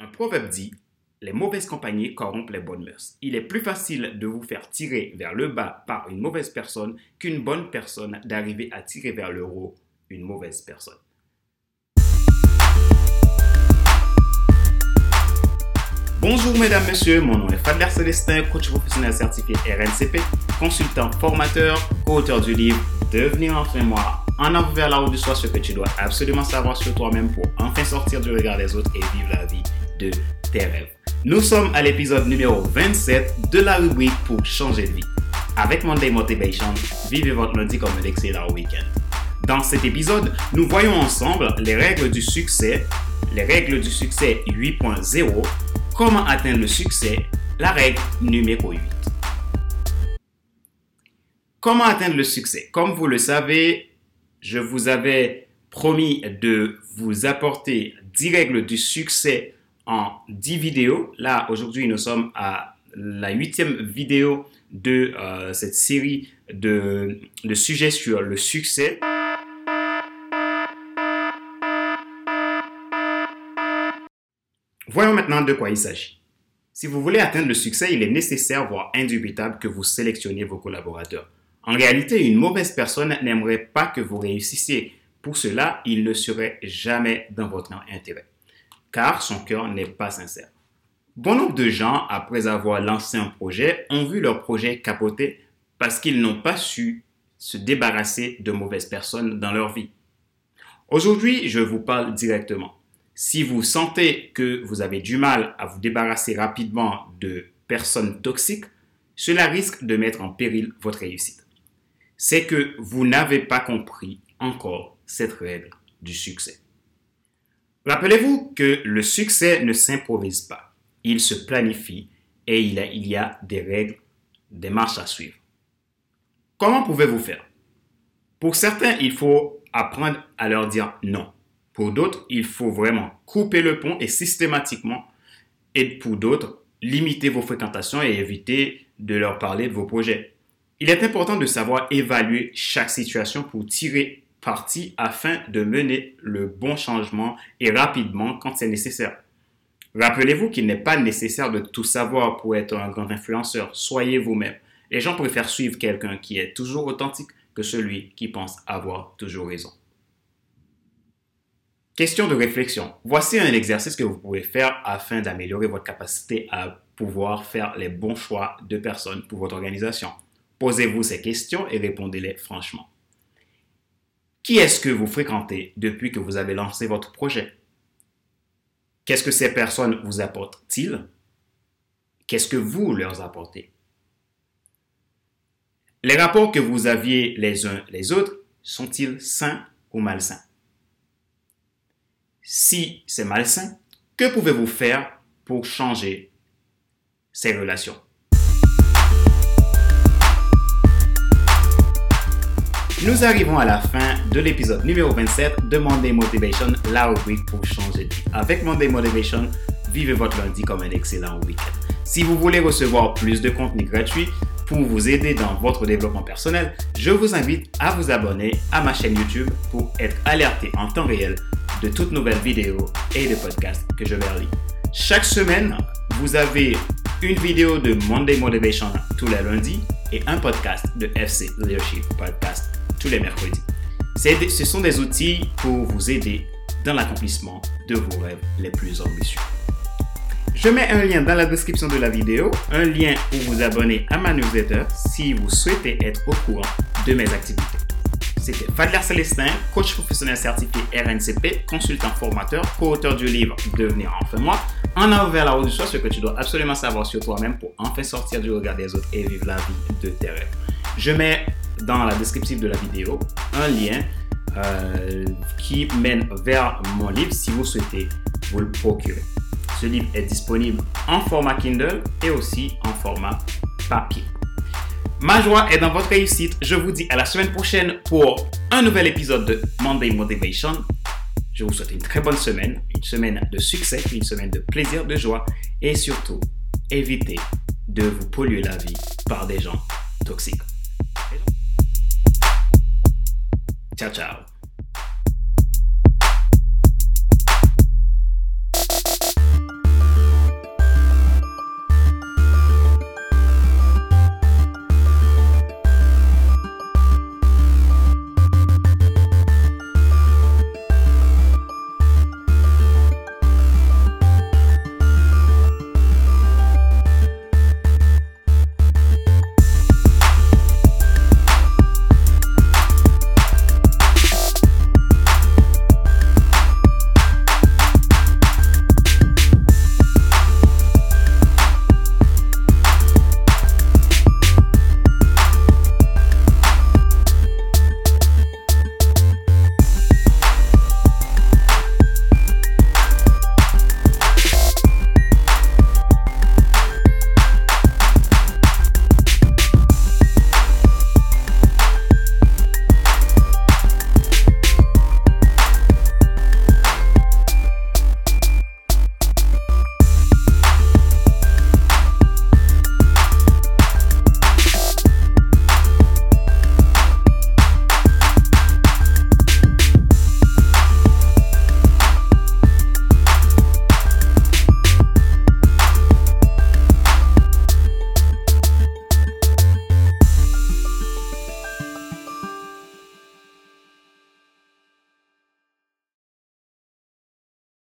Un proverbe dit Les mauvaises compagnies corrompent les bonnes mœurs. Il est plus facile de vous faire tirer vers le bas par une mauvaise personne qu'une bonne personne d'arriver à tirer vers le haut une mauvaise personne. Bonjour mesdames, messieurs, mon nom est Fadler Célestin, coach professionnel certifié RNCP, consultant formateur, co-auteur du livre Devenir enfin moi, en avant vers la haut du soi ce que tu dois absolument savoir sur toi-même pour enfin sortir du regard des autres et vivre la vie de tes rêves. Nous sommes à l'épisode numéro 27 de la rubrique pour changer de vie. Avec Monday Motivation, vivez votre lundi comme un excellent week-end. Dans cet épisode, nous voyons ensemble les règles du succès, les règles du succès 8.0, comment atteindre le succès, la règle numéro 8. Comment atteindre le succès? Comme vous le savez, je vous avais promis de vous apporter 10 règles du succès en 10 vidéos. Là, aujourd'hui, nous sommes à la huitième vidéo de euh, cette série de, de sujets sur le succès. Voyons maintenant de quoi il s'agit. Si vous voulez atteindre le succès, il est nécessaire, voire indubitable, que vous sélectionniez vos collaborateurs. En réalité, une mauvaise personne n'aimerait pas que vous réussissiez. Pour cela, il ne serait jamais dans votre intérêt car son cœur n'est pas sincère. Bon nombre de gens, après avoir lancé un projet, ont vu leur projet capoter parce qu'ils n'ont pas su se débarrasser de mauvaises personnes dans leur vie. Aujourd'hui, je vous parle directement. Si vous sentez que vous avez du mal à vous débarrasser rapidement de personnes toxiques, cela risque de mettre en péril votre réussite. C'est que vous n'avez pas compris encore cette règle du succès. Rappelez-vous que le succès ne s'improvise pas. Il se planifie et il, y a des règles, des marches à suivre. Comment pouvez-vous faire? Pour certains, il faut apprendre à leur dire non. Pour d'autres, il faut vraiment couper le pont et systématiquement, et pour d'autres, limiter vos fréquentations et éviter de leur parler de vos projets. Il est important de savoir évaluer chaque situation pour tirer partie afin de mener le bon changement et rapidement quand c'est nécessaire. Rappelez-vous qu'il n'est pas nécessaire de tout savoir pour être un grand influenceur. Soyez vous-même. Les gens préfèrent suivre quelqu'un qui est toujours authentique que celui qui pense avoir toujours raison. Question de réflexion. Voici un exercice que vous pouvez faire afin d'améliorer votre capacité à pouvoir faire les bons choix de personnes pour votre organisation. Posez-vous ces questions et répondez-les franchement. Qui est-ce que vous fréquentez depuis que vous avez lancé votre projet? Qu'est-ce que ces personnes vous apportent-ils? Qu'est-ce que vous leur apportez? Les rapports que vous aviez les uns les autres sont-ils sains ou malsains? Si c'est malsain, que pouvez-vous faire pour changer ces relations? Nous arrivons à la fin de l'épisode numéro 27 de Monday Motivation, la rubrique pour changer de vie. Avec Monday Motivation, vivez votre lundi comme un excellent week-end. Si vous voulez recevoir plus de contenu gratuit pour vous aider dans votre développement personnel, je vous invite à vous abonner à ma chaîne YouTube pour être alerté en temps réel de toutes nouvelles vidéos et de podcasts que je vais lire. Chaque semaine, vous avez une vidéo de Monday Motivation tous les lundis et un podcast de FC Leadership Podcast tous les mercredis. Ce sont des outils pour vous aider dans l'accomplissement de vos rêves les plus ambitieux. Je mets un lien dans la description de la vidéo, un lien pour vous abonner à ma newsletter si vous souhaitez être au courant de mes activités. C'était Fadler Célestin, coach professionnel certifié RNCP, consultant formateur, co-auteur du livre Devenir enfin moi, en avant vers la haut du soi, ce que tu dois absolument savoir sur toi-même pour enfin sortir du regard des autres et vivre la vie de tes rêves. Je mets dans la description de la vidéo un lien euh, qui mène vers mon livre si vous souhaitez vous le procurer. Ce livre est disponible en format Kindle et aussi en format papier. Ma joie est dans votre réussite. Je vous dis à la semaine prochaine pour un nouvel épisode de Monday Motivation. Je vous souhaite une très bonne semaine, une semaine de succès, une semaine de plaisir, de joie et surtout, évitez de vous polluer la vie par des gens toxiques. Tchau, tchau.